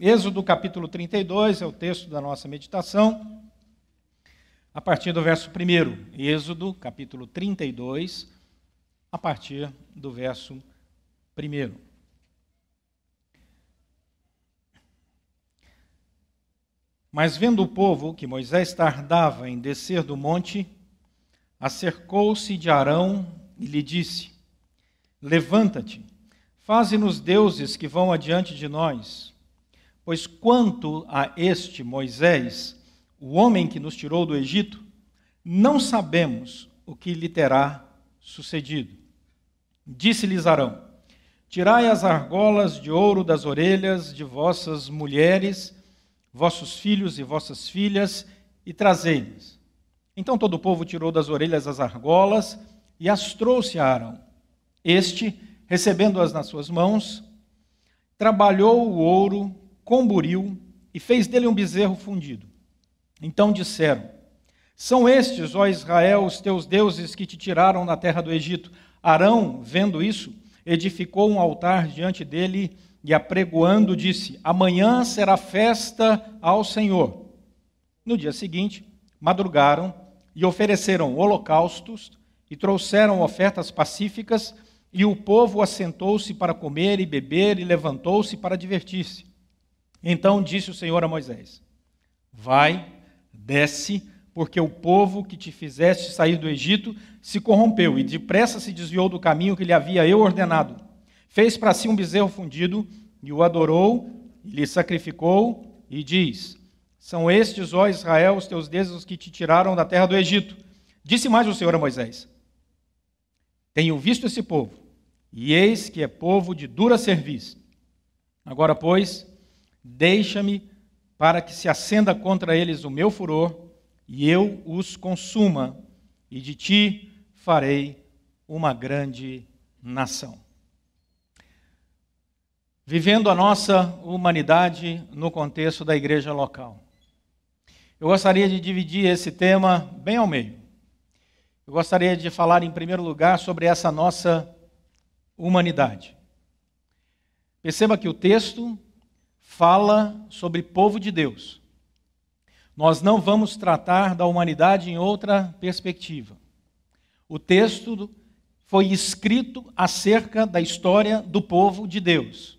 Êxodo capítulo 32 é o texto da nossa meditação, a partir do verso 1. Êxodo capítulo 32, a partir do verso 1. Mas vendo o povo que Moisés tardava em descer do monte, acercou-se de Arão e lhe disse: Levanta-te, faze-nos deuses que vão adiante de nós Pois quanto a este Moisés, o homem que nos tirou do Egito, não sabemos o que lhe terá sucedido. Disse-lhes Arão: Tirai as argolas de ouro das orelhas de vossas mulheres, vossos filhos e vossas filhas, e trazei-lhes. Então todo o povo tirou das orelhas as argolas e as trouxe a Arão. Este, recebendo-as nas suas mãos, trabalhou o ouro com buril e fez dele um bezerro fundido. Então disseram: São estes, ó Israel, os teus deuses que te tiraram da terra do Egito. Arão, vendo isso, edificou um altar diante dele e, apregoando, disse: Amanhã será festa ao Senhor. No dia seguinte, madrugaram e ofereceram holocaustos e trouxeram ofertas pacíficas, e o povo assentou-se para comer e beber e levantou-se para divertir-se. Então disse o Senhor a Moisés: Vai, desce, porque o povo que te fizeste sair do Egito se corrompeu e depressa se desviou do caminho que lhe havia eu ordenado. Fez para si um bezerro fundido e o adorou, e lhe sacrificou, e diz: São estes, ó Israel, os teus deuses que te tiraram da terra do Egito. Disse mais o Senhor a Moisés: Tenho visto esse povo, e eis que é povo de dura serviço. Agora, pois, Deixa-me para que se acenda contra eles o meu furor, e eu os consuma, e de ti farei uma grande nação. Vivendo a nossa humanidade no contexto da igreja local. Eu gostaria de dividir esse tema bem ao meio. Eu gostaria de falar, em primeiro lugar, sobre essa nossa humanidade. Perceba que o texto fala sobre povo de Deus. Nós não vamos tratar da humanidade em outra perspectiva. O texto foi escrito acerca da história do povo de Deus.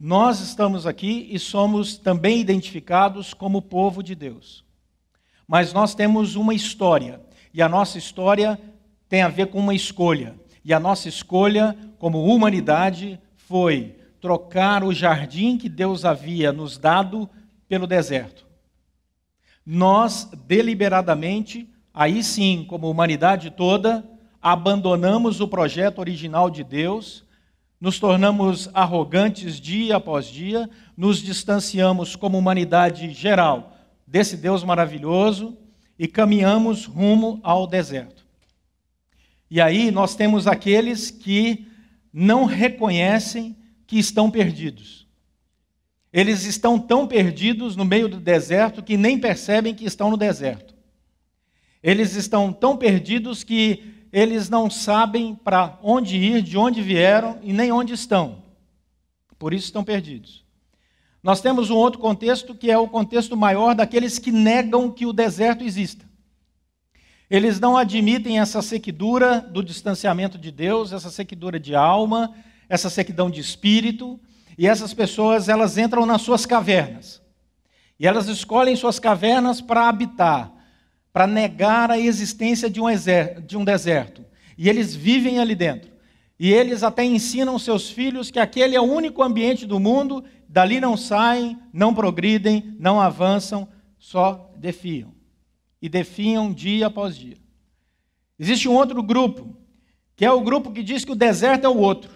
Nós estamos aqui e somos também identificados como povo de Deus. Mas nós temos uma história, e a nossa história tem a ver com uma escolha. E a nossa escolha, como humanidade, foi trocar o jardim que Deus havia nos dado pelo deserto. Nós, deliberadamente, aí sim, como humanidade toda, abandonamos o projeto original de Deus, nos tornamos arrogantes dia após dia, nos distanciamos como humanidade geral desse Deus maravilhoso e caminhamos rumo ao deserto. E aí nós temos aqueles que não reconhecem que estão perdidos. Eles estão tão perdidos no meio do deserto que nem percebem que estão no deserto. Eles estão tão perdidos que eles não sabem para onde ir, de onde vieram e nem onde estão. Por isso estão perdidos. Nós temos um outro contexto que é o contexto maior daqueles que negam que o deserto exista. Eles não admitem essa sequidura do distanciamento de Deus, essa sequidura de alma, essa sequidão de espírito, e essas pessoas elas entram nas suas cavernas. E elas escolhem suas cavernas para habitar, para negar a existência de um, de um deserto. E eles vivem ali dentro. E eles até ensinam seus filhos que aquele é o único ambiente do mundo, dali não saem, não progridem, não avançam, só defiam. E defiam dia após dia. Existe um outro grupo, que é o grupo que diz que o deserto é o outro.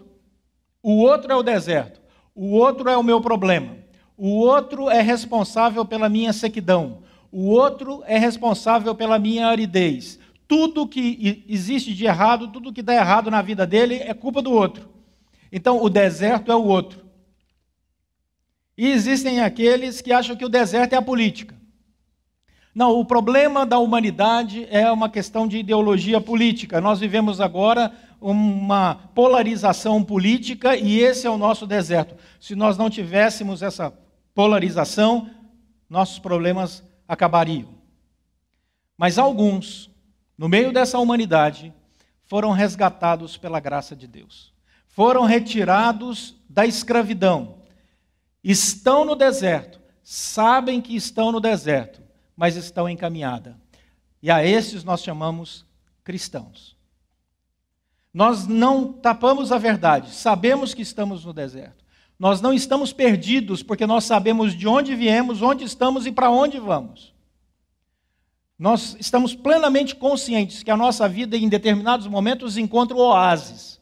O outro é o deserto. O outro é o meu problema. O outro é responsável pela minha sequidão. O outro é responsável pela minha aridez. Tudo que existe de errado, tudo que dá errado na vida dele é culpa do outro. Então, o deserto é o outro. E existem aqueles que acham que o deserto é a política. Não, o problema da humanidade é uma questão de ideologia política. Nós vivemos agora uma polarização política e esse é o nosso deserto. Se nós não tivéssemos essa polarização, nossos problemas acabariam. Mas alguns, no meio dessa humanidade, foram resgatados pela graça de Deus. Foram retirados da escravidão. Estão no deserto, sabem que estão no deserto, mas estão em caminhada. E a esses nós chamamos cristãos. Nós não tapamos a verdade, sabemos que estamos no deserto. Nós não estamos perdidos porque nós sabemos de onde viemos, onde estamos e para onde vamos. Nós estamos plenamente conscientes que a nossa vida, em determinados momentos, encontra oásis.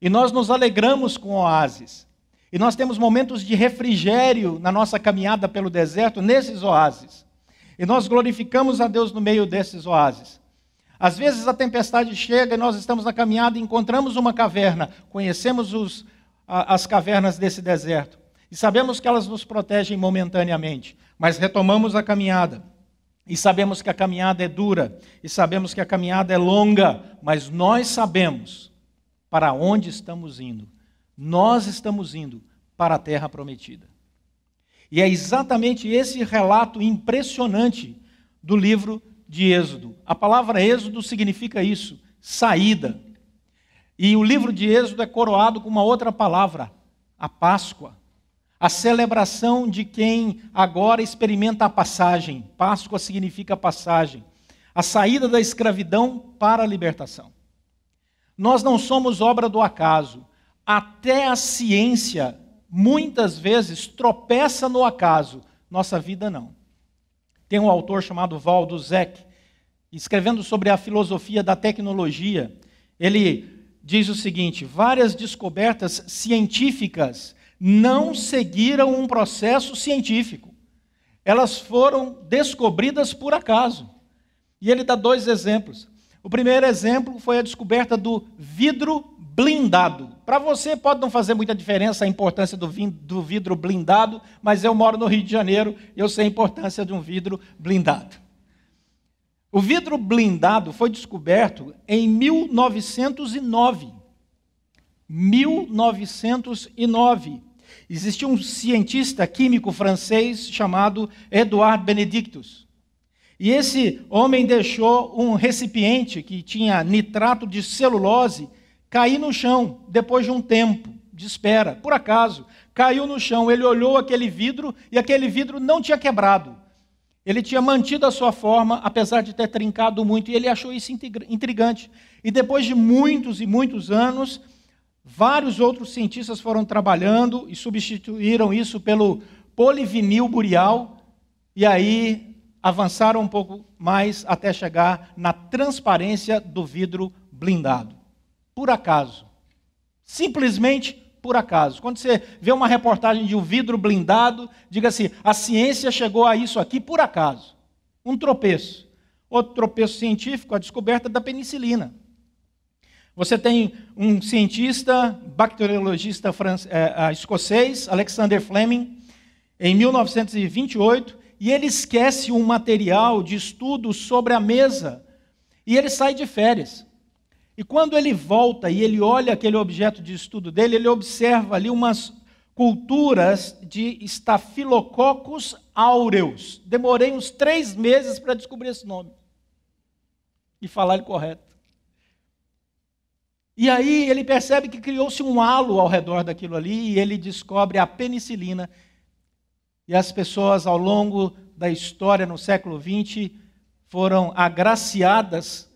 E nós nos alegramos com oásis. E nós temos momentos de refrigério na nossa caminhada pelo deserto, nesses oásis. E nós glorificamos a Deus no meio desses oásis. Às vezes a tempestade chega e nós estamos na caminhada e encontramos uma caverna, conhecemos os, a, as cavernas desse deserto. E sabemos que elas nos protegem momentaneamente, mas retomamos a caminhada. E sabemos que a caminhada é dura. E sabemos que a caminhada é longa, mas nós sabemos para onde estamos indo. Nós estamos indo para a terra prometida. E é exatamente esse relato impressionante do livro de Êxodo. A palavra Êxodo significa isso, saída. E o livro de Êxodo é coroado com uma outra palavra, a Páscoa. A celebração de quem agora experimenta a passagem. Páscoa significa passagem. A saída da escravidão para a libertação. Nós não somos obra do acaso. Até a ciência, muitas vezes, tropeça no acaso. Nossa vida não. Tem um autor chamado Waldo Zeck, escrevendo sobre a filosofia da tecnologia. Ele diz o seguinte: várias descobertas científicas não seguiram um processo científico. Elas foram descobridas por acaso. E ele dá dois exemplos. O primeiro exemplo foi a descoberta do vidro blindado. Para você pode não fazer muita diferença a importância do, do vidro blindado, mas eu moro no Rio de Janeiro e eu sei a importância de um vidro blindado. O vidro blindado foi descoberto em 1909. 1909. Existia um cientista químico francês chamado Edouard Benedictus. E esse homem deixou um recipiente que tinha nitrato de celulose cair no chão depois de um tempo de espera. Por acaso, caiu no chão, ele olhou aquele vidro e aquele vidro não tinha quebrado. Ele tinha mantido a sua forma, apesar de ter trincado muito, e ele achou isso intrigante. E depois de muitos e muitos anos, vários outros cientistas foram trabalhando e substituíram isso pelo polivinil burial, e aí avançaram um pouco mais até chegar na transparência do vidro blindado por acaso. Simplesmente por acaso. Quando você vê uma reportagem de um vidro blindado, diga assim: a ciência chegou a isso aqui por acaso. Um tropeço. Outro tropeço científico, a descoberta da penicilina. Você tem um cientista, bacteriologista é, escocês, Alexander Fleming, em 1928, e ele esquece um material de estudo sobre a mesa e ele sai de férias. E quando ele volta e ele olha aquele objeto de estudo dele, ele observa ali umas culturas de Staphylococcus aureus. Demorei uns três meses para descobrir esse nome e falar ele correto. E aí ele percebe que criou-se um halo ao redor daquilo ali e ele descobre a penicilina. E as pessoas ao longo da história no século XX foram agraciadas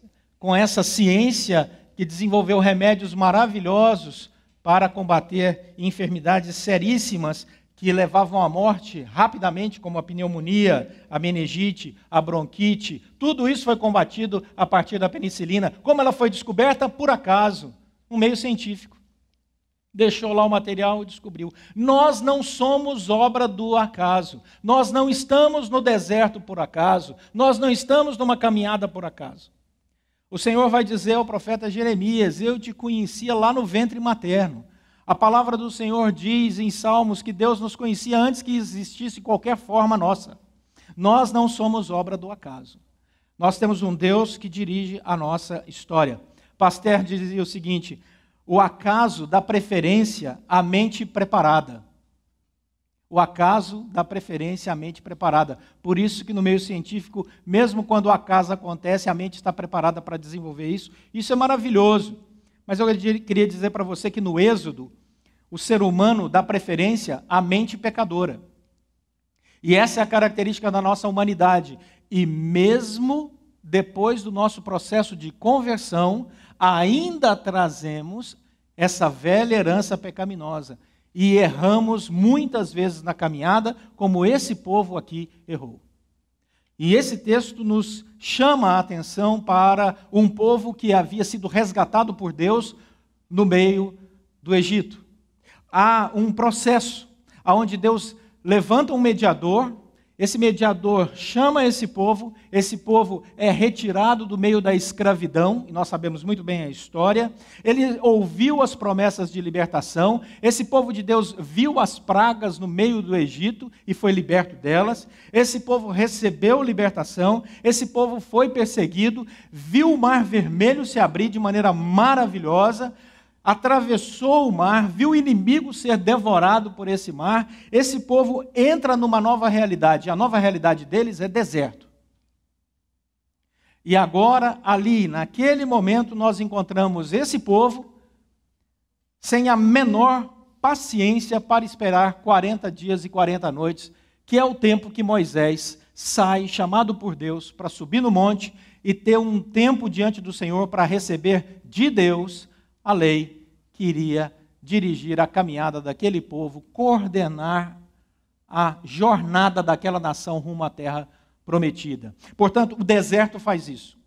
com essa ciência que desenvolveu remédios maravilhosos para combater enfermidades seríssimas que levavam à morte rapidamente, como a pneumonia, a meningite, a bronquite. Tudo isso foi combatido a partir da penicilina. Como ela foi descoberta? Por acaso, um meio científico. Deixou lá o material e descobriu. Nós não somos obra do acaso. Nós não estamos no deserto por acaso. Nós não estamos numa caminhada por acaso. O Senhor vai dizer ao profeta Jeremias: Eu te conhecia lá no ventre materno. A palavra do Senhor diz em Salmos que Deus nos conhecia antes que existisse qualquer forma nossa. Nós não somos obra do acaso. Nós temos um Deus que dirige a nossa história. Pasteur dizia o seguinte: o acaso dá preferência à mente preparada. O acaso dá preferência à mente preparada. Por isso que no meio científico, mesmo quando o acaso acontece, a mente está preparada para desenvolver isso. Isso é maravilhoso. Mas eu queria dizer para você que no Êxodo, o ser humano dá preferência à mente pecadora. E essa é a característica da nossa humanidade. E mesmo depois do nosso processo de conversão, ainda trazemos essa velha herança pecaminosa e erramos muitas vezes na caminhada, como esse povo aqui errou. E esse texto nos chama a atenção para um povo que havia sido resgatado por Deus no meio do Egito. Há um processo onde Deus levanta um mediador esse mediador chama esse povo, esse povo é retirado do meio da escravidão, e nós sabemos muito bem a história. Ele ouviu as promessas de libertação, esse povo de Deus viu as pragas no meio do Egito e foi liberto delas. Esse povo recebeu libertação, esse povo foi perseguido, viu o mar vermelho se abrir de maneira maravilhosa, atravessou o mar, viu o inimigo ser devorado por esse mar. Esse povo entra numa nova realidade. A nova realidade deles é deserto. E agora, ali, naquele momento, nós encontramos esse povo sem a menor paciência para esperar 40 dias e 40 noites, que é o tempo que Moisés sai, chamado por Deus, para subir no monte e ter um tempo diante do Senhor para receber de Deus a lei que iria dirigir a caminhada daquele povo, coordenar a jornada daquela nação rumo à terra prometida. Portanto, o deserto faz isso.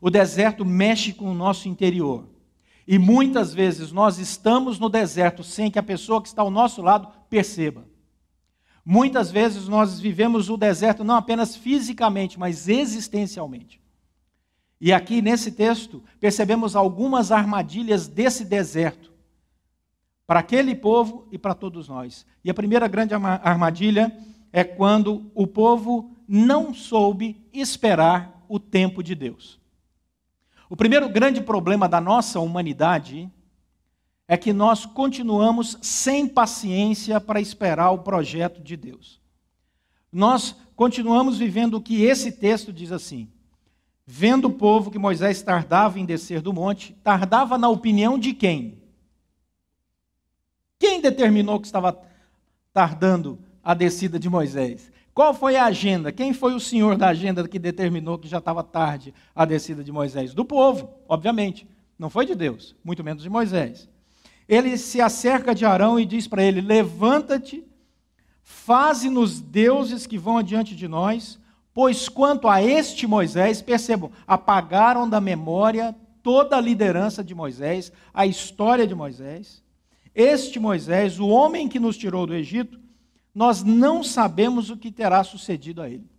O deserto mexe com o nosso interior. E muitas vezes nós estamos no deserto sem que a pessoa que está ao nosso lado perceba. Muitas vezes nós vivemos o deserto não apenas fisicamente, mas existencialmente. E aqui nesse texto percebemos algumas armadilhas desse deserto para aquele povo e para todos nós. E a primeira grande armadilha é quando o povo não soube esperar o tempo de Deus. O primeiro grande problema da nossa humanidade é que nós continuamos sem paciência para esperar o projeto de Deus. Nós continuamos vivendo o que esse texto diz assim: Vendo o povo que Moisés tardava em descer do monte, tardava na opinião de quem? Quem determinou que estava tardando a descida de Moisés? Qual foi a agenda? Quem foi o senhor da agenda que determinou que já estava tarde a descida de Moisés? Do povo, obviamente. Não foi de Deus, muito menos de Moisés. Ele se acerca de Arão e diz para ele: Levanta-te, faze-nos deuses que vão adiante de nós Pois quanto a este Moisés, percebam, apagaram da memória toda a liderança de Moisés, a história de Moisés. Este Moisés, o homem que nos tirou do Egito, nós não sabemos o que terá sucedido a ele.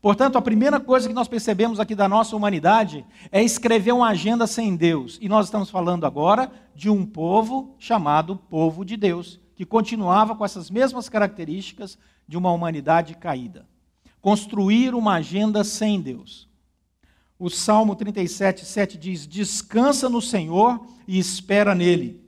Portanto, a primeira coisa que nós percebemos aqui da nossa humanidade é escrever uma agenda sem Deus. E nós estamos falando agora de um povo chamado povo de Deus, que continuava com essas mesmas características de uma humanidade caída construir uma agenda sem Deus. O Salmo 37, 7 diz: Descansa no Senhor e espera nele.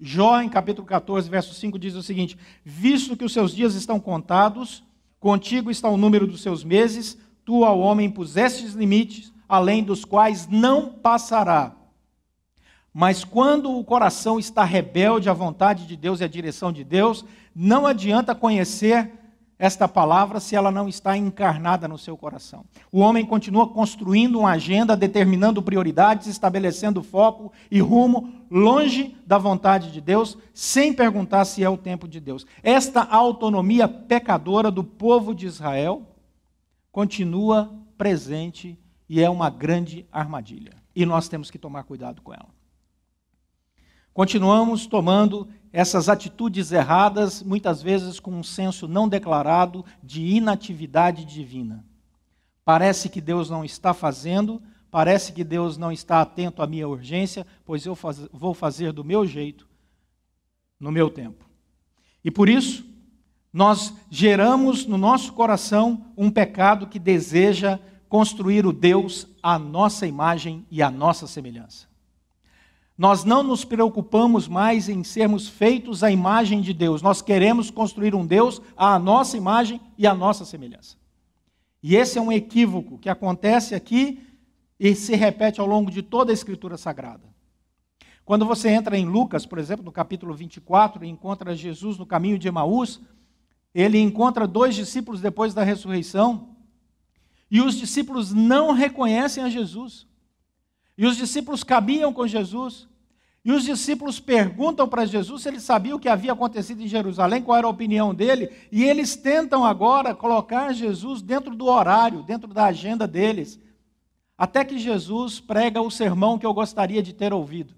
Jó, em capítulo 14, verso 5, diz o seguinte: Visto que os seus dias estão contados, contigo está o número dos seus meses, tu ao homem pusestes limites, além dos quais não passará. Mas quando o coração está rebelde à vontade de Deus e à direção de Deus, não adianta conhecer esta palavra se ela não está encarnada no seu coração. O homem continua construindo uma agenda, determinando prioridades, estabelecendo foco e rumo longe da vontade de Deus, sem perguntar se é o tempo de Deus. Esta autonomia pecadora do povo de Israel continua presente e é uma grande armadilha. E nós temos que tomar cuidado com ela. Continuamos tomando essas atitudes erradas, muitas vezes com um senso não declarado de inatividade divina. Parece que Deus não está fazendo, parece que Deus não está atento à minha urgência, pois eu faz, vou fazer do meu jeito, no meu tempo. E por isso, nós geramos no nosso coração um pecado que deseja construir o Deus à nossa imagem e à nossa semelhança. Nós não nos preocupamos mais em sermos feitos à imagem de Deus. Nós queremos construir um Deus à nossa imagem e à nossa semelhança. E esse é um equívoco que acontece aqui e se repete ao longo de toda a Escritura Sagrada. Quando você entra em Lucas, por exemplo, no capítulo 24, e encontra Jesus no caminho de Emaús, ele encontra dois discípulos depois da ressurreição, e os discípulos não reconhecem a Jesus. E os discípulos caminham com Jesus. E os discípulos perguntam para Jesus se ele sabia o que havia acontecido em Jerusalém, qual era a opinião dele, e eles tentam agora colocar Jesus dentro do horário, dentro da agenda deles, até que Jesus prega o sermão que eu gostaria de ter ouvido.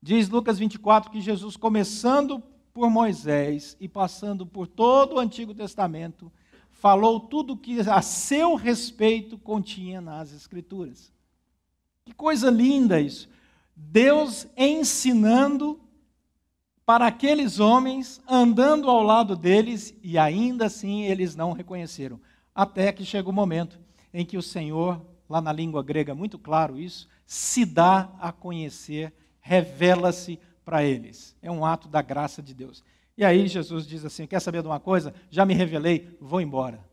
Diz Lucas 24 que Jesus, começando por Moisés e passando por todo o Antigo Testamento, falou tudo o que a seu respeito continha nas Escrituras. Que coisa linda isso. Deus ensinando para aqueles homens, andando ao lado deles, e ainda assim eles não reconheceram. Até que chega o momento em que o Senhor, lá na língua grega, muito claro isso, se dá a conhecer, revela-se para eles. É um ato da graça de Deus. E aí Jesus diz assim: Quer saber de uma coisa? Já me revelei, vou embora.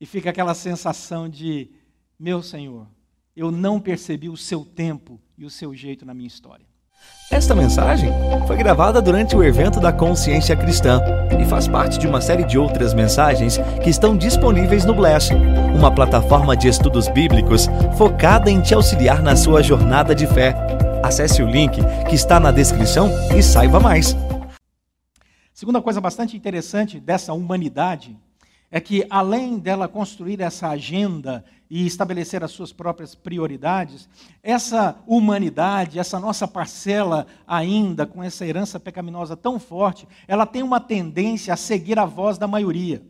E fica aquela sensação de meu Senhor, eu não percebi o seu tempo e o seu jeito na minha história. Esta mensagem foi gravada durante o evento da Consciência Cristã e faz parte de uma série de outras mensagens que estão disponíveis no Bless, uma plataforma de estudos bíblicos focada em te auxiliar na sua jornada de fé. Acesse o link que está na descrição e saiba mais. Segunda coisa bastante interessante dessa humanidade é que, além dela construir essa agenda e estabelecer as suas próprias prioridades, essa humanidade, essa nossa parcela ainda com essa herança pecaminosa tão forte, ela tem uma tendência a seguir a voz da maioria.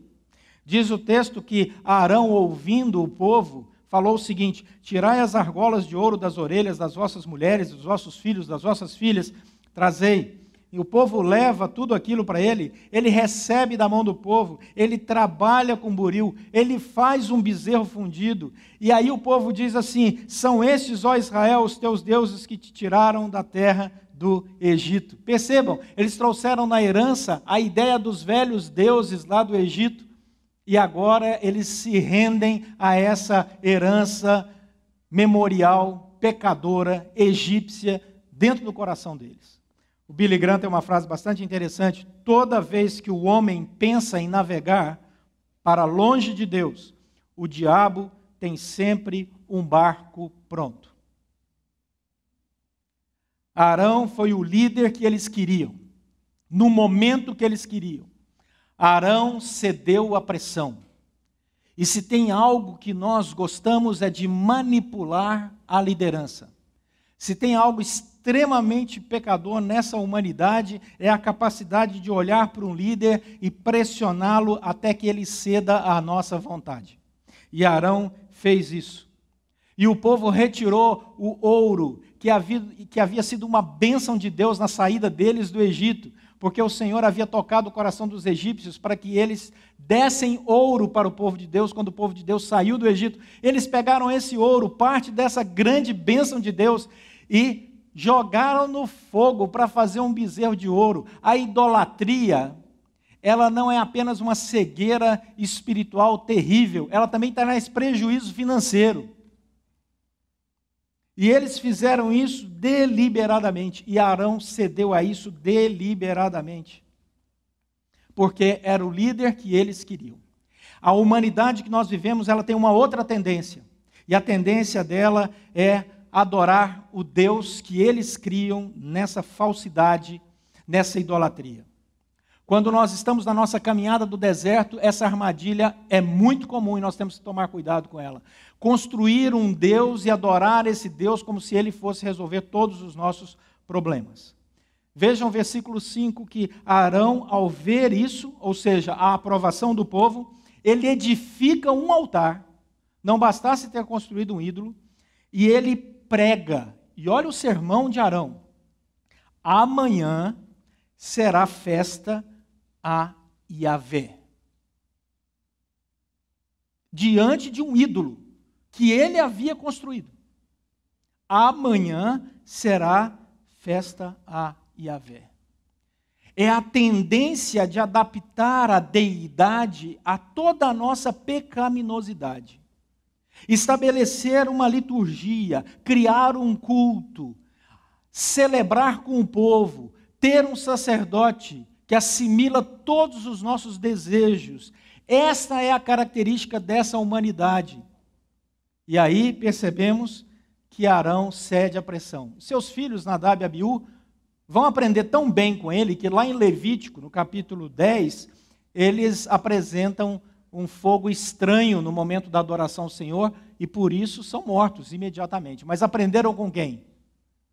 Diz o texto que Arão, ouvindo o povo, falou o seguinte: Tirai as argolas de ouro das orelhas das vossas mulheres, dos vossos filhos, das vossas filhas, trazei e o povo leva tudo aquilo para ele, ele recebe da mão do povo, ele trabalha com buril, ele faz um bezerro fundido. E aí o povo diz assim: São estes, ó Israel, os teus deuses que te tiraram da terra do Egito. Percebam, eles trouxeram na herança a ideia dos velhos deuses lá do Egito, e agora eles se rendem a essa herança memorial, pecadora, egípcia, dentro do coração deles. O Billy Graham tem uma frase bastante interessante. Toda vez que o homem pensa em navegar para longe de Deus, o diabo tem sempre um barco pronto. Arão foi o líder que eles queriam, no momento que eles queriam. Arão cedeu à pressão. E se tem algo que nós gostamos é de manipular a liderança. Se tem algo extremamente pecador nessa humanidade é a capacidade de olhar para um líder e pressioná-lo até que ele ceda à nossa vontade. E Arão fez isso. E o povo retirou o ouro que havia, que havia sido uma bênção de Deus na saída deles do Egito, porque o Senhor havia tocado o coração dos egípcios para que eles dessem ouro para o povo de Deus quando o povo de Deus saiu do Egito. Eles pegaram esse ouro, parte dessa grande bênção de Deus, e jogaram no fogo para fazer um bezerro de ouro. A idolatria, ela não é apenas uma cegueira espiritual terrível, ela também traz prejuízo financeiro. E eles fizeram isso deliberadamente, e Arão cedeu a isso deliberadamente, porque era o líder que eles queriam. A humanidade que nós vivemos, ela tem uma outra tendência, e a tendência dela é adorar o Deus que eles criam nessa falsidade, nessa idolatria. Quando nós estamos na nossa caminhada do deserto, essa armadilha é muito comum e nós temos que tomar cuidado com ela. Construir um Deus e adorar esse Deus como se ele fosse resolver todos os nossos problemas. Vejam o versículo 5 que Arão, ao ver isso, ou seja, a aprovação do povo, ele edifica um altar. Não bastasse ter construído um ídolo, e ele prega, e olha o sermão de Arão: amanhã será festa a Yahvé. Diante de um ídolo que ele havia construído. amanhã será festa a Yahvé. É a tendência de adaptar a deidade a toda a nossa pecaminosidade. Estabelecer uma liturgia, criar um culto, celebrar com o povo, ter um sacerdote que assimila todos os nossos desejos. Esta é a característica dessa humanidade. E aí percebemos que Arão cede à pressão. Seus filhos, Nadab e Abiú, vão aprender tão bem com ele que lá em Levítico, no capítulo 10, eles apresentam um fogo estranho no momento da adoração ao Senhor e por isso são mortos imediatamente. Mas aprenderam com quem?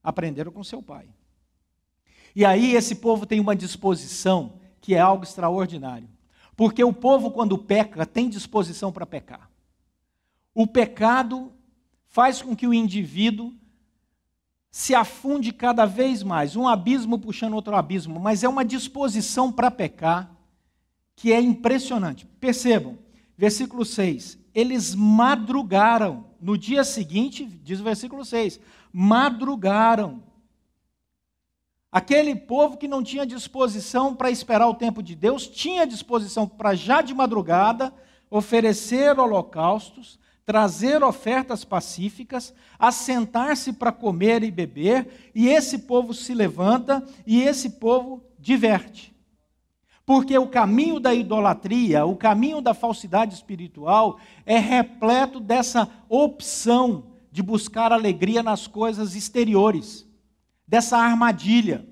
Aprenderam com seu pai. E aí esse povo tem uma disposição que é algo extraordinário. Porque o povo, quando peca, tem disposição para pecar. O pecado faz com que o indivíduo se afunde cada vez mais, um abismo puxando outro abismo, mas é uma disposição para pecar que é impressionante. Percebam, versículo 6. Eles madrugaram. No dia seguinte, diz o versículo 6, madrugaram Aquele povo que não tinha disposição para esperar o tempo de Deus, tinha disposição para já de madrugada oferecer holocaustos, trazer ofertas pacíficas, assentar-se para comer e beber, e esse povo se levanta e esse povo diverte. Porque o caminho da idolatria, o caminho da falsidade espiritual, é repleto dessa opção de buscar alegria nas coisas exteriores dessa armadilha.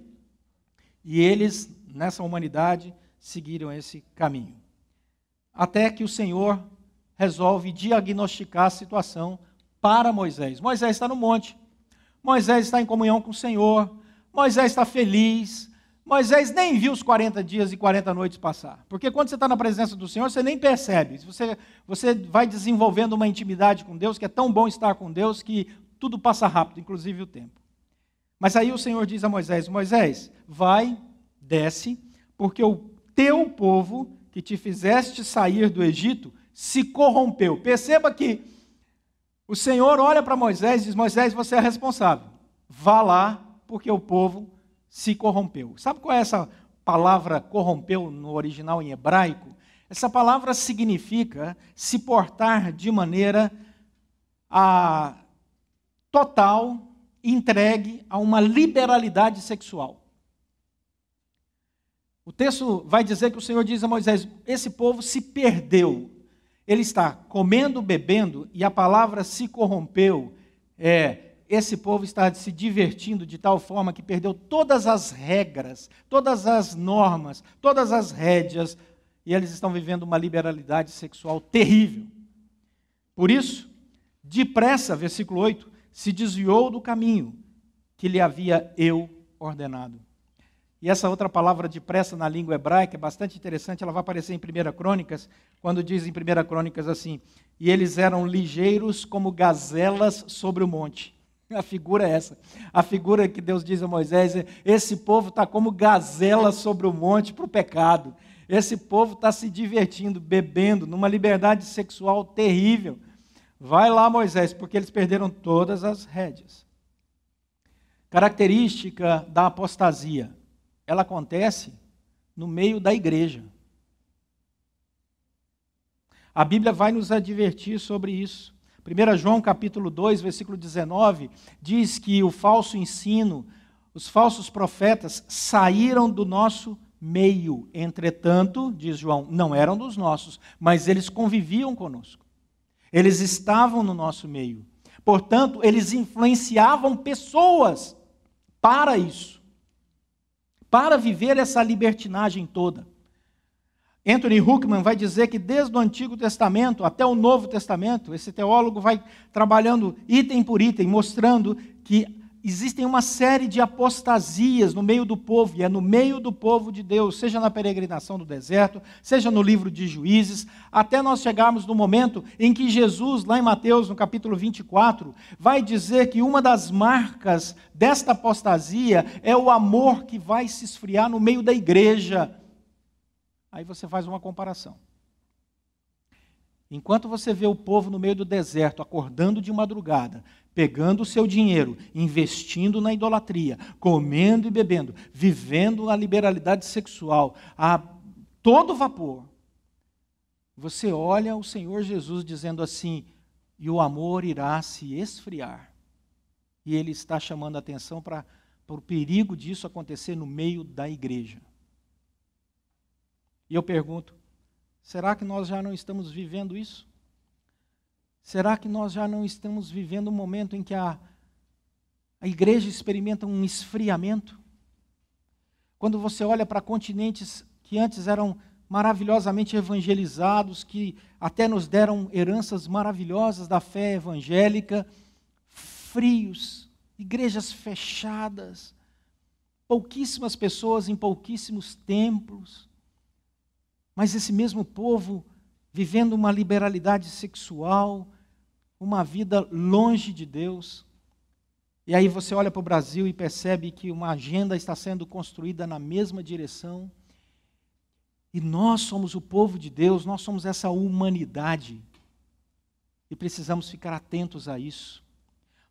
E eles, nessa humanidade, seguiram esse caminho. Até que o Senhor resolve diagnosticar a situação para Moisés. Moisés está no monte. Moisés está em comunhão com o Senhor. Moisés está feliz. Moisés nem viu os 40 dias e 40 noites passar. Porque quando você está na presença do Senhor, você nem percebe. Você, você vai desenvolvendo uma intimidade com Deus, que é tão bom estar com Deus, que tudo passa rápido, inclusive o tempo. Mas aí o Senhor diz a Moisés: Moisés, vai, desce, porque o teu povo que te fizeste sair do Egito se corrompeu. Perceba que o Senhor olha para Moisés e diz: Moisés, você é responsável. Vá lá, porque o povo se corrompeu. Sabe qual é essa palavra corrompeu no original em hebraico? Essa palavra significa se portar de maneira a total entregue a uma liberalidade sexual. O texto vai dizer que o Senhor diz a Moisés: esse povo se perdeu. Ele está comendo, bebendo, e a palavra se corrompeu. É, esse povo está se divertindo de tal forma que perdeu todas as regras, todas as normas, todas as rédeas, e eles estão vivendo uma liberalidade sexual terrível. Por isso, depressa, versículo 8, se desviou do caminho que lhe havia eu ordenado. E essa outra palavra depressa na língua hebraica é bastante interessante, ela vai aparecer em 1 Crônicas, quando diz em 1 Crônicas assim: E eles eram ligeiros como gazelas sobre o monte. A figura é essa. A figura que Deus diz a Moisés é: esse povo está como gazela sobre o monte para o pecado. Esse povo está se divertindo, bebendo, numa liberdade sexual terrível. Vai lá, Moisés, porque eles perderam todas as rédeas. Característica da apostasia: ela acontece no meio da igreja. A Bíblia vai nos advertir sobre isso. 1 João capítulo 2, versículo 19, diz que o falso ensino, os falsos profetas saíram do nosso meio. Entretanto, diz João, não eram dos nossos, mas eles conviviam conosco. Eles estavam no nosso meio. Portanto, eles influenciavam pessoas para isso, para viver essa libertinagem toda. Anthony Huckman vai dizer que desde o Antigo Testamento até o Novo Testamento, esse teólogo vai trabalhando item por item, mostrando que existem uma série de apostasias no meio do povo, e é no meio do povo de Deus, seja na peregrinação do deserto, seja no livro de Juízes, até nós chegarmos no momento em que Jesus, lá em Mateus, no capítulo 24, vai dizer que uma das marcas desta apostasia é o amor que vai se esfriar no meio da igreja. Aí você faz uma comparação. Enquanto você vê o povo no meio do deserto, acordando de madrugada, pegando o seu dinheiro, investindo na idolatria, comendo e bebendo, vivendo a liberalidade sexual a todo vapor, você olha o Senhor Jesus dizendo assim: e o amor irá se esfriar. E ele está chamando a atenção para, para o perigo disso acontecer no meio da igreja. E eu pergunto: Será que nós já não estamos vivendo isso? Será que nós já não estamos vivendo um momento em que a, a igreja experimenta um esfriamento? Quando você olha para continentes que antes eram maravilhosamente evangelizados, que até nos deram heranças maravilhosas da fé evangélica, frios, igrejas fechadas, pouquíssimas pessoas em pouquíssimos templos, mas esse mesmo povo vivendo uma liberalidade sexual, uma vida longe de Deus. E aí você olha para o Brasil e percebe que uma agenda está sendo construída na mesma direção. E nós somos o povo de Deus, nós somos essa humanidade. E precisamos ficar atentos a isso.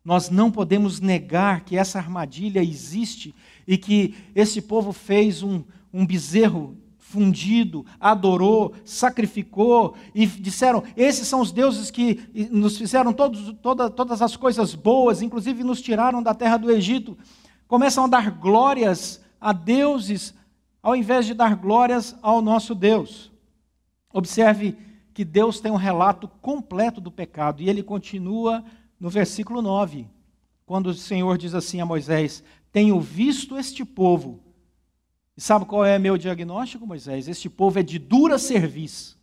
Nós não podemos negar que essa armadilha existe e que esse povo fez um, um bezerro fundido, adorou, sacrificou e disseram: esses são os deuses que nos fizeram todos, toda, todas as coisas boas, inclusive nos tiraram da terra do Egito. Começam a dar glórias a deuses, ao invés de dar glórias ao nosso Deus. Observe que Deus tem um relato completo do pecado e ele continua no versículo 9, quando o Senhor diz assim a Moisés: Tenho visto este povo e sabe qual é meu diagnóstico, Moisés? Este povo é de dura serviço.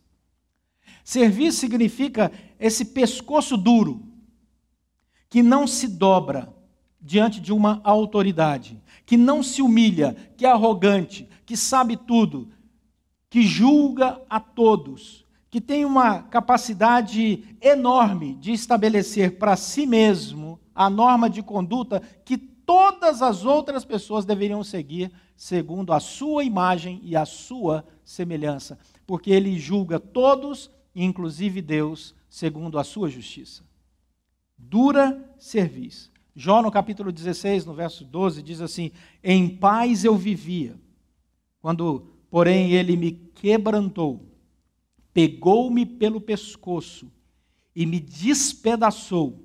Serviço significa esse pescoço duro, que não se dobra diante de uma autoridade, que não se humilha, que é arrogante, que sabe tudo, que julga a todos, que tem uma capacidade enorme de estabelecer para si mesmo a norma de conduta que todas as outras pessoas deveriam seguir segundo a sua imagem e a sua semelhança, porque ele julga todos, inclusive Deus, segundo a sua justiça. Dura serviço. Jó, no capítulo 16, no verso 12, diz assim: Em paz eu vivia, quando, porém, ele me quebrantou, pegou-me pelo pescoço e me despedaçou.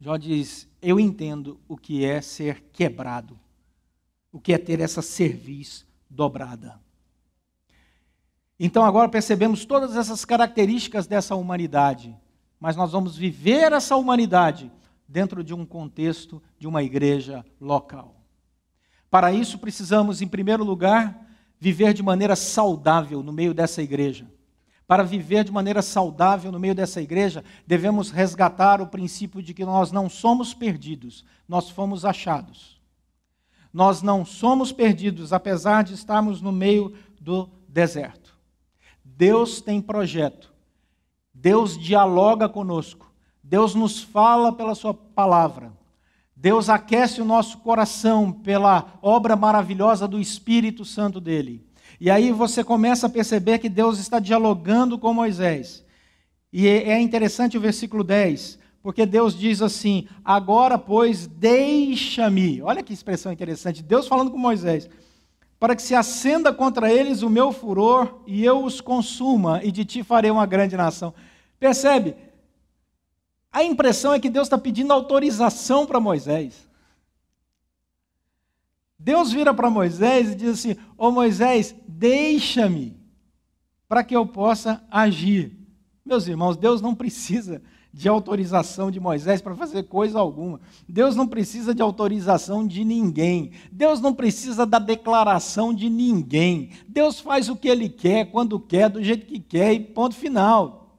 Jó diz: Eu entendo o que é ser quebrado o que é ter essa cerviz dobrada. Então agora percebemos todas essas características dessa humanidade, mas nós vamos viver essa humanidade dentro de um contexto de uma igreja local. Para isso precisamos, em primeiro lugar, viver de maneira saudável no meio dessa igreja. Para viver de maneira saudável no meio dessa igreja, devemos resgatar o princípio de que nós não somos perdidos, nós fomos achados. Nós não somos perdidos, apesar de estarmos no meio do deserto. Deus tem projeto. Deus dialoga conosco. Deus nos fala pela Sua palavra. Deus aquece o nosso coração pela obra maravilhosa do Espírito Santo dele. E aí você começa a perceber que Deus está dialogando com Moisés. E é interessante o versículo 10. Porque Deus diz assim: agora, pois, deixa-me. Olha que expressão interessante. Deus falando com Moisés. Para que se acenda contra eles o meu furor e eu os consuma, e de ti farei uma grande nação. Percebe? A impressão é que Deus está pedindo autorização para Moisés. Deus vira para Moisés e diz assim: Ô oh, Moisés, deixa-me, para que eu possa agir. Meus irmãos, Deus não precisa de autorização de Moisés para fazer coisa alguma. Deus não precisa de autorização de ninguém. Deus não precisa da declaração de ninguém. Deus faz o que ele quer, quando quer, do jeito que quer e ponto final.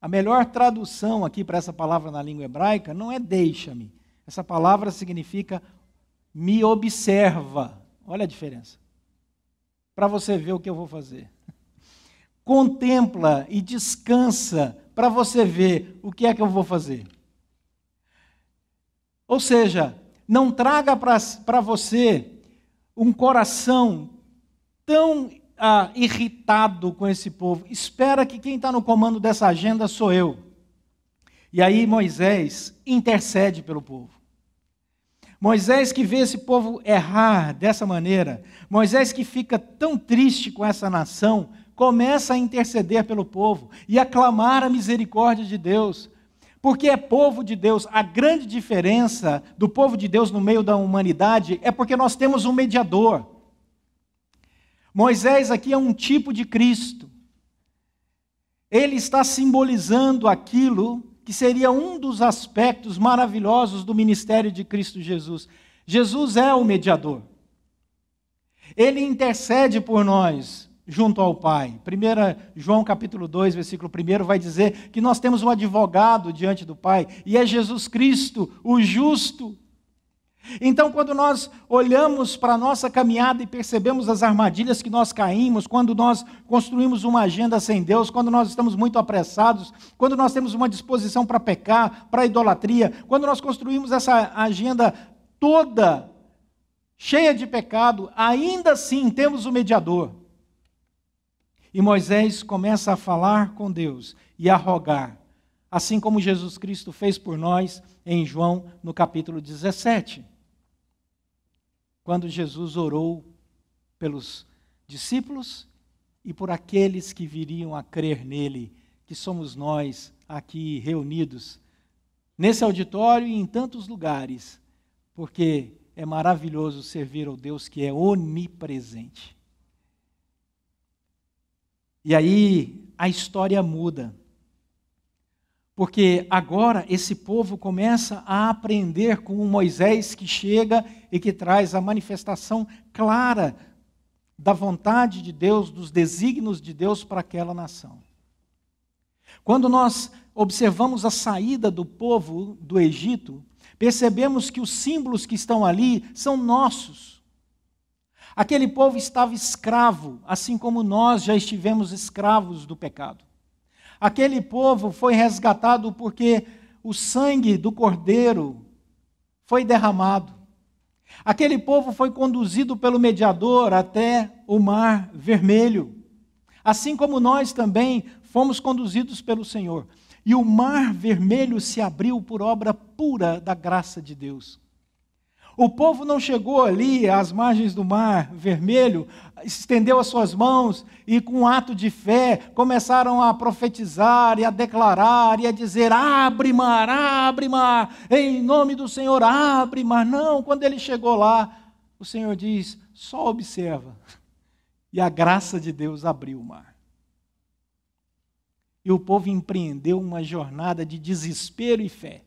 A melhor tradução aqui para essa palavra na língua hebraica não é deixa-me. Essa palavra significa me observa. Olha a diferença. Para você ver o que eu vou fazer. Contempla e descansa para você ver o que é que eu vou fazer. Ou seja, não traga para você um coração tão ah, irritado com esse povo. Espera que quem está no comando dessa agenda sou eu. E aí Moisés intercede pelo povo. Moisés que vê esse povo errar dessa maneira, Moisés que fica tão triste com essa nação, começa a interceder pelo povo e a clamar a misericórdia de Deus. Porque é povo de Deus. A grande diferença do povo de Deus no meio da humanidade é porque nós temos um mediador. Moisés aqui é um tipo de Cristo. Ele está simbolizando aquilo que seria um dos aspectos maravilhosos do ministério de Cristo Jesus. Jesus é o mediador. Ele intercede por nós junto ao Pai. 1 João capítulo 2, versículo 1 vai dizer que nós temos um advogado diante do Pai, e é Jesus Cristo, o justo. Então, quando nós olhamos para a nossa caminhada e percebemos as armadilhas que nós caímos, quando nós construímos uma agenda sem Deus, quando nós estamos muito apressados, quando nós temos uma disposição para pecar, para idolatria, quando nós construímos essa agenda toda cheia de pecado, ainda assim temos o mediador. E Moisés começa a falar com Deus e a rogar, assim como Jesus Cristo fez por nós em João no capítulo 17 quando Jesus orou pelos discípulos e por aqueles que viriam a crer nele, que somos nós aqui reunidos nesse auditório e em tantos lugares, porque é maravilhoso servir ao Deus que é onipresente. E aí a história muda. Porque agora esse povo começa a aprender com o Moisés que chega e que traz a manifestação clara da vontade de Deus, dos desígnios de Deus para aquela nação. Quando nós observamos a saída do povo do Egito, percebemos que os símbolos que estão ali são nossos. Aquele povo estava escravo, assim como nós já estivemos escravos do pecado. Aquele povo foi resgatado porque o sangue do cordeiro foi derramado. Aquele povo foi conduzido pelo mediador até o mar vermelho. Assim como nós também fomos conduzidos pelo Senhor. E o mar vermelho se abriu por obra pura da graça de Deus. O povo não chegou ali às margens do mar vermelho, estendeu as suas mãos e, com um ato de fé, começaram a profetizar e a declarar e a dizer: abre mar, abre mar, em nome do Senhor, abre mar. Não, quando ele chegou lá, o Senhor diz: só observa. E a graça de Deus abriu o mar. E o povo empreendeu uma jornada de desespero e fé.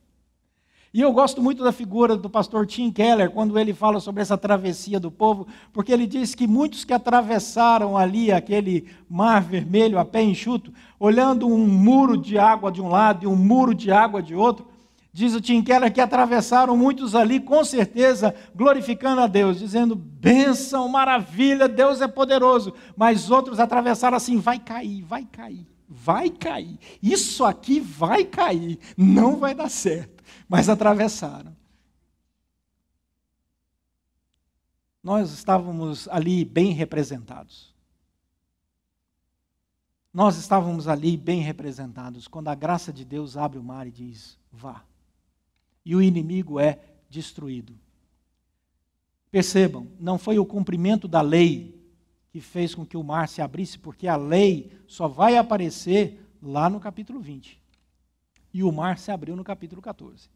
E eu gosto muito da figura do pastor Tim Keller, quando ele fala sobre essa travessia do povo, porque ele diz que muitos que atravessaram ali aquele mar vermelho a pé enxuto, olhando um muro de água de um lado e um muro de água de outro, diz o Tim Keller que atravessaram muitos ali, com certeza, glorificando a Deus, dizendo: bênção, maravilha, Deus é poderoso. Mas outros atravessaram assim: vai cair, vai cair, vai cair. Isso aqui vai cair, não vai dar certo mas atravessaram. Nós estávamos ali bem representados. Nós estávamos ali bem representados quando a graça de Deus abre o mar e diz: vá. E o inimigo é destruído. Percebam, não foi o cumprimento da lei que fez com que o mar se abrisse, porque a lei só vai aparecer lá no capítulo 20. E o mar se abriu no capítulo 14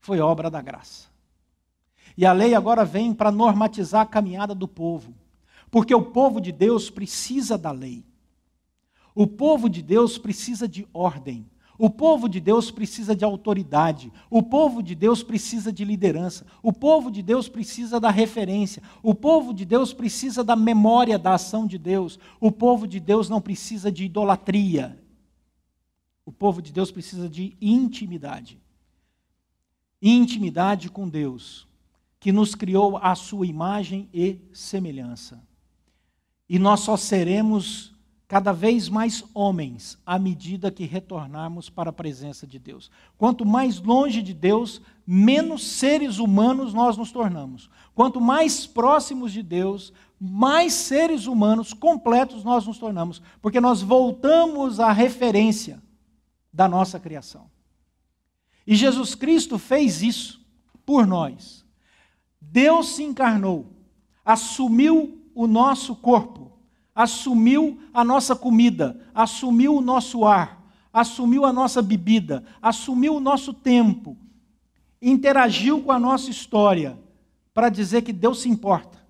foi obra da graça. E a lei agora vem para normatizar a caminhada do povo, porque o povo de Deus precisa da lei. O povo de Deus precisa de ordem. O povo de Deus precisa de autoridade. O povo de Deus precisa de liderança. O povo de Deus precisa da referência. O povo de Deus precisa da memória da ação de Deus. O povo de Deus não precisa de idolatria. O povo de Deus precisa de intimidade intimidade com Deus, que nos criou à sua imagem e semelhança. E nós só seremos cada vez mais homens à medida que retornarmos para a presença de Deus. Quanto mais longe de Deus, menos seres humanos nós nos tornamos. Quanto mais próximos de Deus, mais seres humanos completos nós nos tornamos, porque nós voltamos à referência da nossa criação. E Jesus Cristo fez isso por nós. Deus se encarnou, assumiu o nosso corpo, assumiu a nossa comida, assumiu o nosso ar, assumiu a nossa bebida, assumiu o nosso tempo, interagiu com a nossa história para dizer que Deus se importa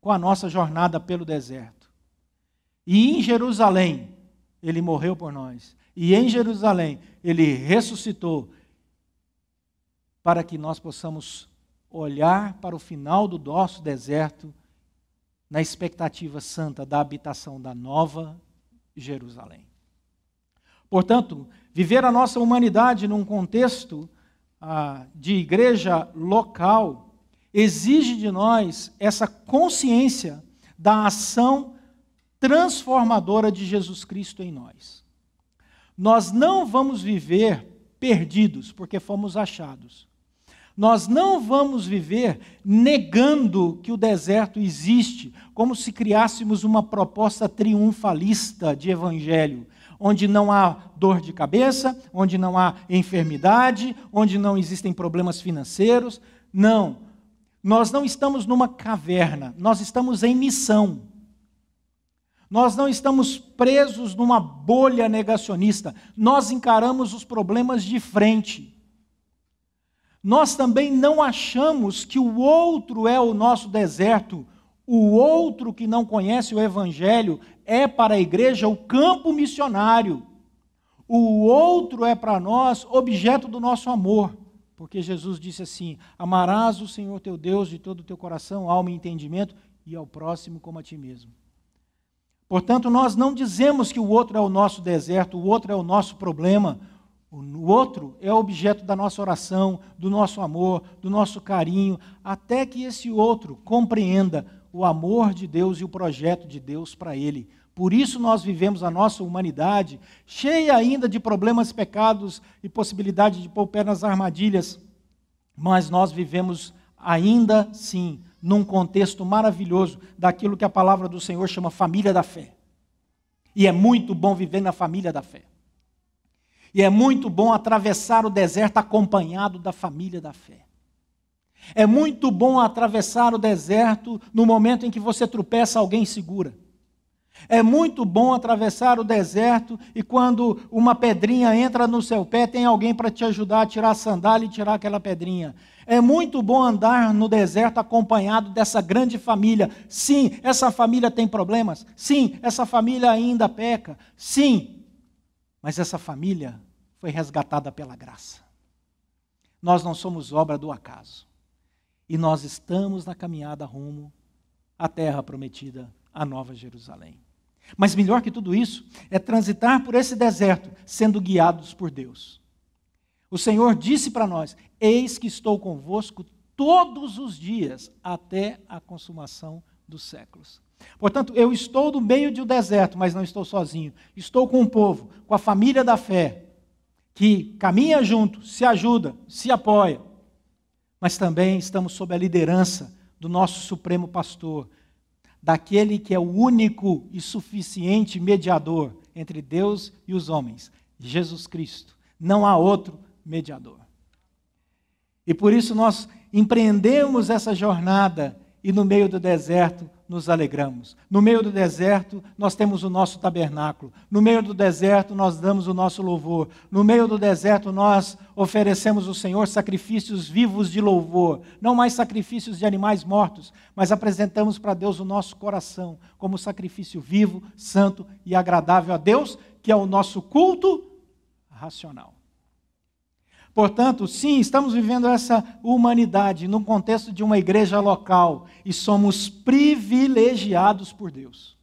com a nossa jornada pelo deserto. E em Jerusalém, ele morreu por nós. E em Jerusalém, ele ressuscitou para que nós possamos olhar para o final do nosso deserto na expectativa santa da habitação da nova Jerusalém. Portanto, viver a nossa humanidade num contexto ah, de igreja local exige de nós essa consciência da ação transformadora de Jesus Cristo em nós. Nós não vamos viver perdidos porque fomos achados. Nós não vamos viver negando que o deserto existe, como se criássemos uma proposta triunfalista de evangelho, onde não há dor de cabeça, onde não há enfermidade, onde não existem problemas financeiros. Não. Nós não estamos numa caverna, nós estamos em missão. Nós não estamos presos numa bolha negacionista, nós encaramos os problemas de frente. Nós também não achamos que o outro é o nosso deserto, o outro que não conhece o Evangelho é para a igreja o campo missionário. O outro é para nós objeto do nosso amor. Porque Jesus disse assim: Amarás o Senhor teu Deus de todo o teu coração, alma e entendimento, e ao próximo como a ti mesmo. Portanto, nós não dizemos que o outro é o nosso deserto, o outro é o nosso problema. O outro é objeto da nossa oração, do nosso amor, do nosso carinho, até que esse outro compreenda o amor de Deus e o projeto de Deus para ele. Por isso nós vivemos a nossa humanidade cheia ainda de problemas, pecados e possibilidade de pôr pé nas armadilhas, mas nós vivemos ainda sim num contexto maravilhoso daquilo que a palavra do Senhor chama família da fé. E é muito bom viver na família da fé. E é muito bom atravessar o deserto acompanhado da família da fé. É muito bom atravessar o deserto no momento em que você tropeça, alguém segura. É muito bom atravessar o deserto e quando uma pedrinha entra no seu pé, tem alguém para te ajudar a tirar a sandália e tirar aquela pedrinha. É muito bom andar no deserto acompanhado dessa grande família. Sim, essa família tem problemas. Sim, essa família ainda peca. Sim, mas essa família foi resgatada pela graça. Nós não somos obra do acaso. E nós estamos na caminhada rumo à terra prometida, a Nova Jerusalém. Mas melhor que tudo isso é transitar por esse deserto sendo guiados por Deus. O Senhor disse para nós: Eis que estou convosco todos os dias até a consumação dos séculos. Portanto, eu estou no meio de um deserto, mas não estou sozinho. Estou com o povo, com a família da fé, que caminha junto, se ajuda, se apoia. Mas também estamos sob a liderança do nosso supremo pastor, daquele que é o único e suficiente mediador entre Deus e os homens, Jesus Cristo. Não há outro mediador. E por isso nós empreendemos essa jornada e no meio do deserto nos alegramos. No meio do deserto, nós temos o nosso tabernáculo. No meio do deserto, nós damos o nosso louvor. No meio do deserto, nós oferecemos ao Senhor sacrifícios vivos de louvor. Não mais sacrifícios de animais mortos, mas apresentamos para Deus o nosso coração como sacrifício vivo, santo e agradável a Deus, que é o nosso culto racional. Portanto, sim, estamos vivendo essa humanidade no contexto de uma igreja local e somos privilegiados por Deus.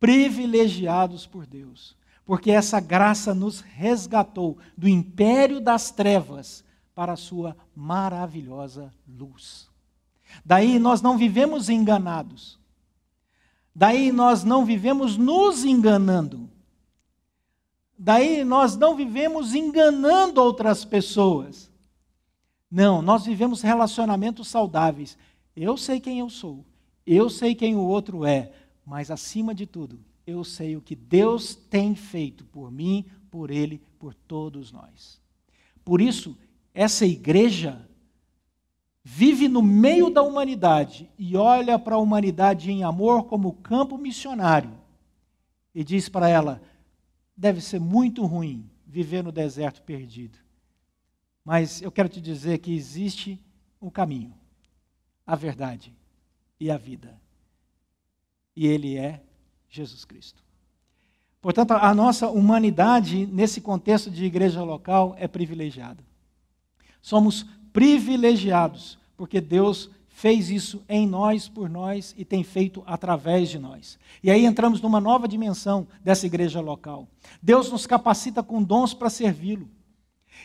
Privilegiados por Deus. Porque essa graça nos resgatou do império das trevas para a sua maravilhosa luz. Daí nós não vivemos enganados. Daí nós não vivemos nos enganando. Daí nós não vivemos enganando outras pessoas. Não, nós vivemos relacionamentos saudáveis. Eu sei quem eu sou, eu sei quem o outro é, mas acima de tudo, eu sei o que Deus tem feito por mim, por ele, por todos nós. Por isso, essa igreja vive no meio da humanidade e olha para a humanidade em amor como campo missionário e diz para ela: deve ser muito ruim viver no deserto perdido. Mas eu quero te dizer que existe um caminho, a verdade e a vida. E ele é Jesus Cristo. Portanto, a nossa humanidade, nesse contexto de igreja local, é privilegiada. Somos privilegiados, porque Deus fez isso em nós, por nós e tem feito através de nós. E aí entramos numa nova dimensão dessa igreja local. Deus nos capacita com dons para servi-lo.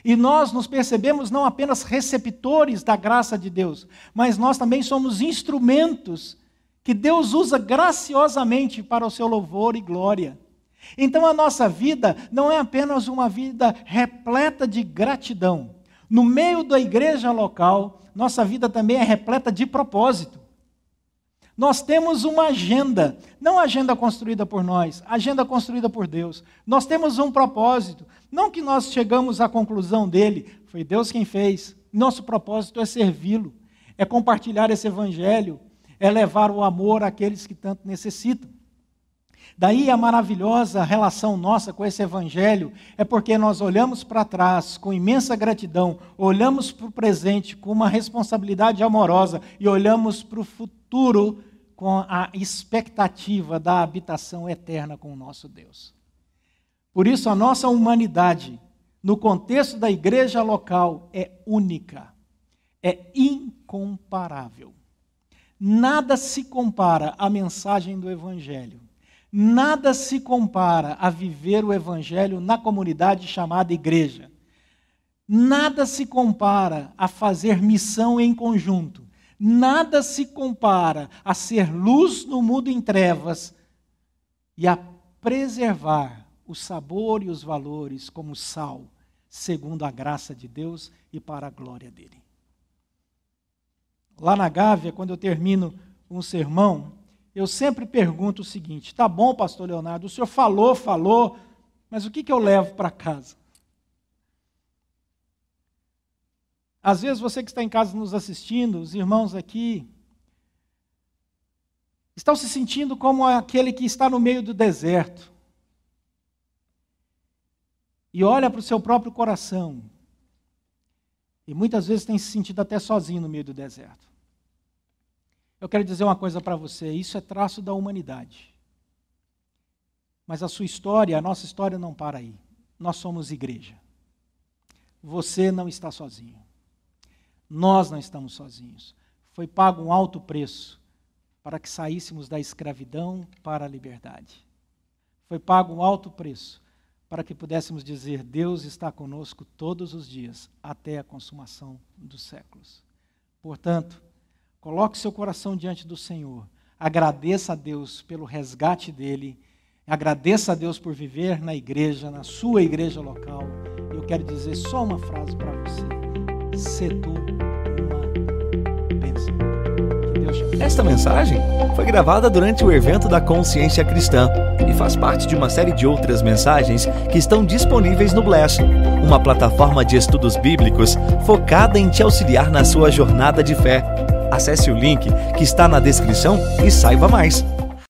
E nós nos percebemos não apenas receptores da graça de Deus, mas nós também somos instrumentos que Deus usa graciosamente para o seu louvor e glória. Então a nossa vida não é apenas uma vida repleta de gratidão. No meio da igreja local, nossa vida também é repleta de propósito. Nós temos uma agenda, não agenda construída por nós, agenda construída por Deus. Nós temos um propósito, não que nós chegamos à conclusão dele, foi Deus quem fez. Nosso propósito é servi-lo, é compartilhar esse evangelho, é levar o amor àqueles que tanto necessitam. Daí a maravilhosa relação nossa com esse evangelho é porque nós olhamos para trás com imensa gratidão, olhamos para o presente com uma responsabilidade amorosa e olhamos para o futuro com a expectativa da habitação eterna com o nosso Deus. Por isso, a nossa humanidade, no contexto da igreja local, é única, é incomparável. Nada se compara à mensagem do Evangelho. Nada se compara a viver o Evangelho na comunidade chamada igreja. Nada se compara a fazer missão em conjunto. Nada se compara a ser luz no mundo em trevas e a preservar o sabor e os valores como sal, segundo a graça de Deus e para a glória dele. Lá na Gávea, quando eu termino um sermão, eu sempre pergunto o seguinte: tá bom, pastor Leonardo, o senhor falou, falou, mas o que, que eu levo para casa? Às vezes você que está em casa nos assistindo, os irmãos aqui, estão se sentindo como aquele que está no meio do deserto e olha para o seu próprio coração. E muitas vezes tem se sentido até sozinho no meio do deserto. Eu quero dizer uma coisa para você: isso é traço da humanidade. Mas a sua história, a nossa história não para aí. Nós somos igreja. Você não está sozinho. Nós não estamos sozinhos. Foi pago um alto preço para que saíssemos da escravidão para a liberdade. Foi pago um alto preço para que pudéssemos dizer: Deus está conosco todos os dias, até a consumação dos séculos. Portanto, coloque seu coração diante do Senhor, agradeça a Deus pelo resgate dele, agradeça a Deus por viver na igreja, na sua igreja local. Eu quero dizer só uma frase para você: se tu Esta mensagem foi gravada durante o evento da Consciência Cristã e faz parte de uma série de outras mensagens que estão disponíveis no Bless, uma plataforma de estudos bíblicos focada em te auxiliar na sua jornada de fé. Acesse o link que está na descrição e saiba mais.